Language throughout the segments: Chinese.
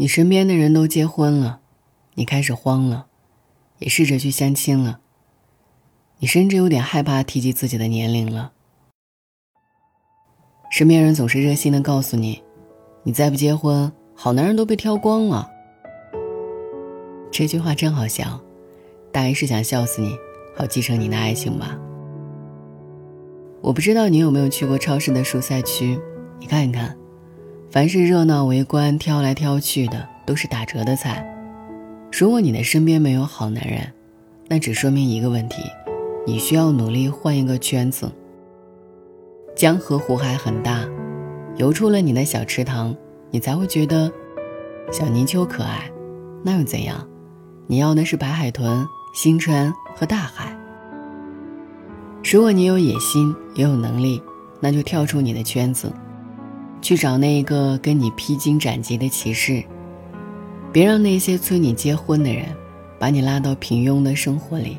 你身边的人都结婚了，你开始慌了，也试着去相亲了。你甚至有点害怕提及自己的年龄了。身边人总是热心的告诉你，你再不结婚，好男人都被挑光了。这句话真好笑，大概是想笑死你，好继承你的爱情吧。我不知道你有没有去过超市的蔬菜区，你看一看，凡是热闹围观、挑来挑去的，都是打折的菜。如果你的身边没有好男人，那只说明一个问题：你需要努力换一个圈子。江河湖海很大，游出了你的小池塘，你才会觉得小泥鳅可爱。那又怎样？你要的是白海豚、星川和大海。如果你有野心，也有能力，那就跳出你的圈子，去找那一个跟你披荆斩棘的骑士。别让那些催你结婚的人，把你拉到平庸的生活里。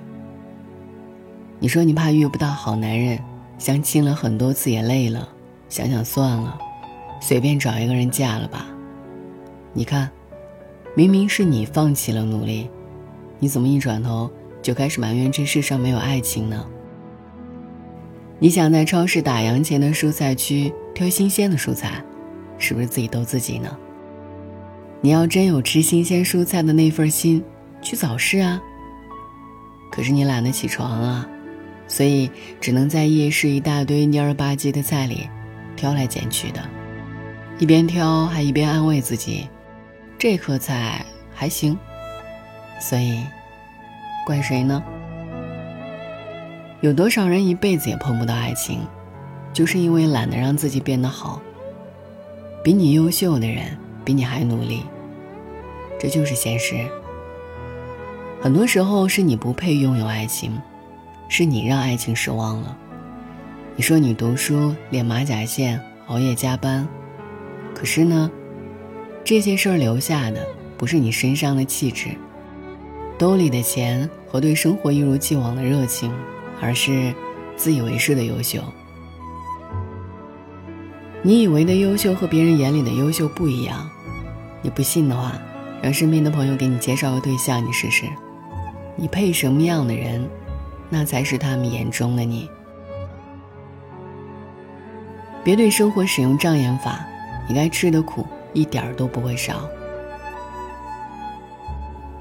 你说你怕遇不到好男人，相亲了很多次也累了，想想算了，随便找一个人嫁了吧。你看，明明是你放弃了努力，你怎么一转头就开始埋怨这世上没有爱情呢？你想在超市打烊前的蔬菜区挑新鲜的蔬菜，是不是自己逗自己呢？你要真有吃新鲜蔬菜的那份心，去早市啊。可是你懒得起床啊，所以只能在夜市一大堆蔫儿吧唧的菜里挑来拣去的，一边挑还一边安慰自己，这颗菜还行。所以，怪谁呢？有多少人一辈子也碰不到爱情，就是因为懒得让自己变得好。比你优秀的人比你还努力，这就是现实。很多时候是你不配拥有爱情，是你让爱情失望了。你说你读书练马甲线，熬夜加班，可是呢，这些事儿留下的不是你身上的气质，兜里的钱和对生活一如既往的热情。而是自以为是的优秀。你以为的优秀和别人眼里的优秀不一样。你不信的话，让身边的朋友给你介绍个对象，你试试。你配什么样的人，那才是他们眼中的你。别对生活使用障眼法，你该吃的苦一点儿都不会少。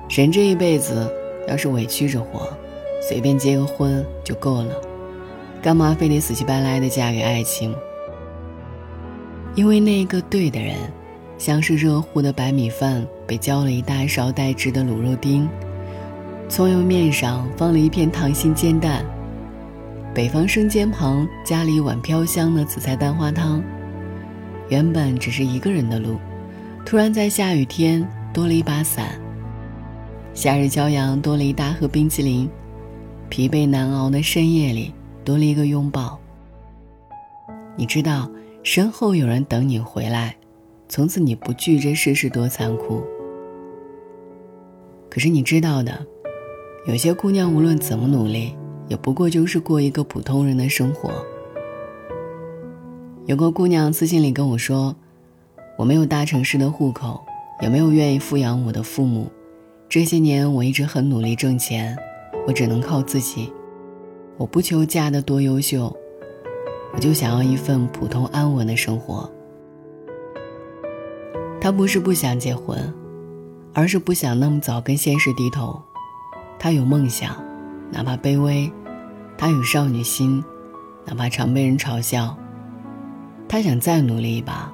人这一辈子，要是委屈着活。随便结个婚就够了，干嘛非得死乞白赖的嫁给爱情？因为那个对的人，像是热乎的白米饭被浇了一大勺带汁的卤肉丁，葱油面上放了一片溏心煎蛋，北方生煎旁加了一碗飘香的紫菜蛋花汤。原本只是一个人的路，突然在下雨天多了一把伞；夏日骄阳多了一大盒冰淇淋。疲惫难熬的深夜里，多了一个拥抱。你知道，身后有人等你回来，从此你不惧这世事多残酷。可是你知道的，有些姑娘无论怎么努力，也不过就是过一个普通人的生活。有个姑娘私信里跟我说：“我没有大城市的户口，也没有愿意富养我的父母，这些年我一直很努力挣钱。”我只能靠自己，我不求嫁得多优秀，我就想要一份普通安稳的生活。他不是不想结婚，而是不想那么早跟现实低头。他有梦想，哪怕卑微；他有少女心，哪怕常被人嘲笑。他想再努力一把，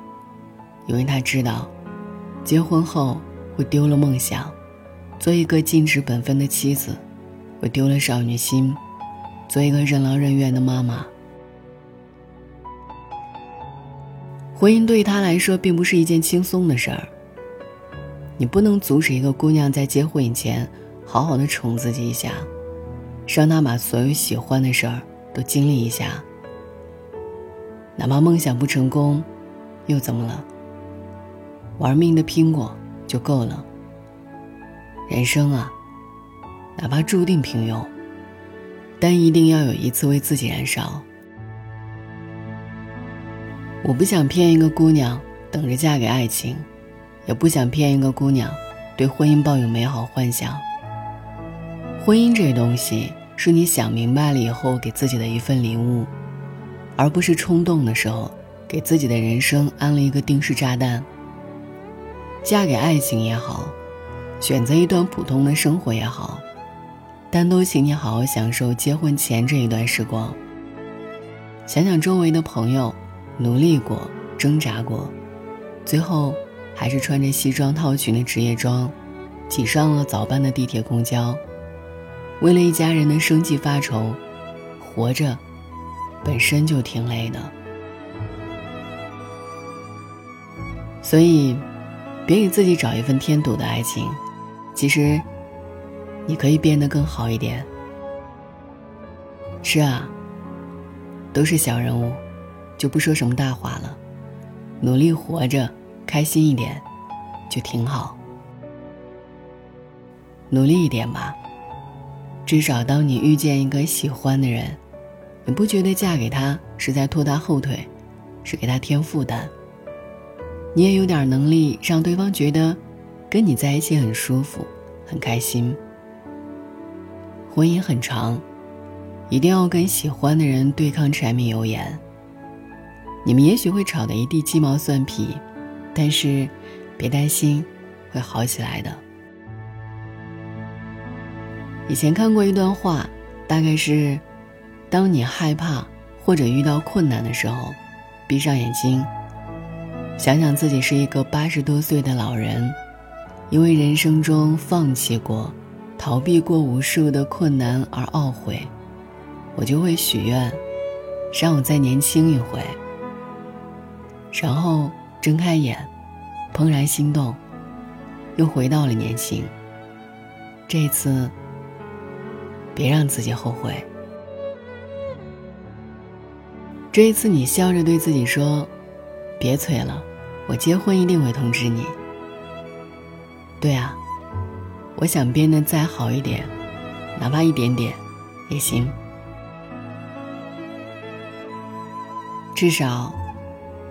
因为他知道，结婚后会丢了梦想，做一个尽职本分的妻子。会丢了少女心，做一个任劳任怨的妈妈。婚姻对他来说并不是一件轻松的事儿。你不能阻止一个姑娘在结婚以前好好的宠自己一下，让她把所有喜欢的事儿都经历一下。哪怕梦想不成功，又怎么了？玩命的拼过就够了。人生啊。哪怕注定平庸，但一定要有一次为自己燃烧。我不想骗一个姑娘等着嫁给爱情，也不想骗一个姑娘对婚姻抱有美好幻想。婚姻这东西，是你想明白了以后给自己的一份礼物，而不是冲动的时候给自己的人生安了一个定时炸弹。嫁给爱情也好，选择一段普通的生活也好，但都请你好好享受结婚前这一段时光。想想周围的朋友，努力过，挣扎过，最后还是穿着西装套裙的职业装，挤上了早班的地铁公交。为了一家人的生计发愁，活着本身就挺累的，所以别给自己找一份添堵的爱情。其实，你可以变得更好一点。是啊，都是小人物，就不说什么大话了，努力活着，开心一点，就挺好。努力一点吧。至少，当你遇见一个喜欢的人，你不觉得嫁给他是在拖他后腿，是给他添负担。你也有点能力让对方觉得，跟你在一起很舒服、很开心。婚姻很长，一定要跟喜欢的人对抗柴米油盐。你们也许会吵得一地鸡毛蒜皮，但是，别担心，会好起来的。以前看过一段话，大概是：当你害怕或者遇到困难的时候，闭上眼睛，想想自己是一个八十多岁的老人，因为人生中放弃过、逃避过无数的困难而懊悔，我就会许愿，让我再年轻一回。然后睁开眼，怦然心动，又回到了年轻。这一次。别让自己后悔。这一次，你笑着对自己说：“别催了，我结婚一定会通知你。”对啊，我想变得再好一点，哪怕一点点，也行。至少，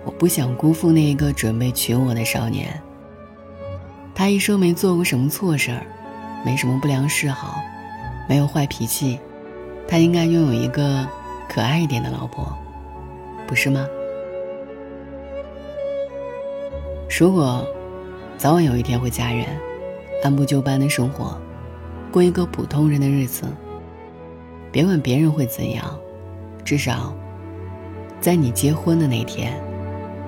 我不想辜负那一个准备娶我的少年。他一生没做过什么错事儿，没什么不良嗜好。没有坏脾气，他应该拥有一个可爱一点的老婆，不是吗？如果早晚有一天会嫁人，按部就班的生活，过一个普通人的日子，别管别人会怎样，至少在你结婚的那天，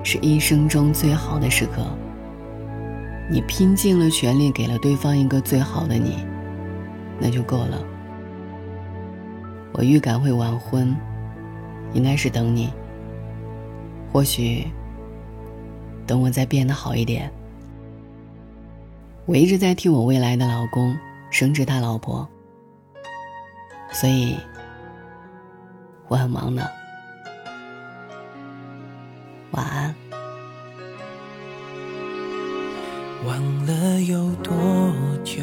是一生中最好的时刻。你拼尽了全力给了对方一个最好的你。那就够了。我预感会晚婚，应该是等你。或许等我再变得好一点。我一直在替我未来的老公升职他老婆，所以我很忙的。晚安。忘了有多久。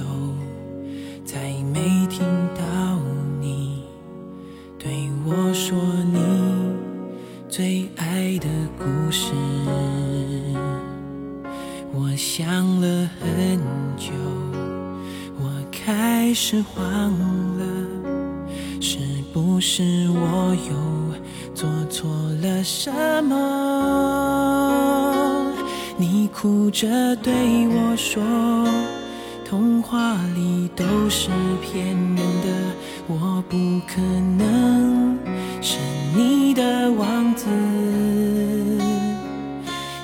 做错了什么？你哭着对我说。童话里都是骗人的，我不可能是你的王子。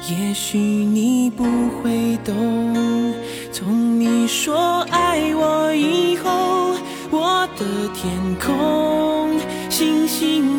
也许你不会懂，从你说爱我以后，我的天空星星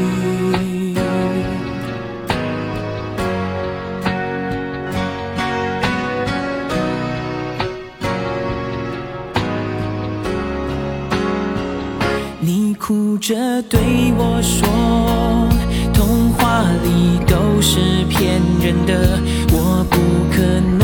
你哭着对我说，童话里都是骗人的，我不可能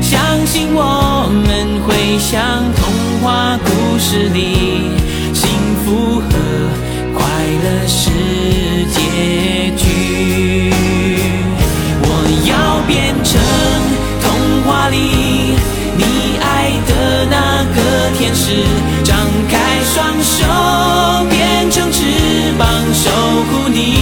相信，我们会像童话故事里，幸福和快乐是结局。我要变成童话里你爱的那个天使，张开双手变成翅膀守护你。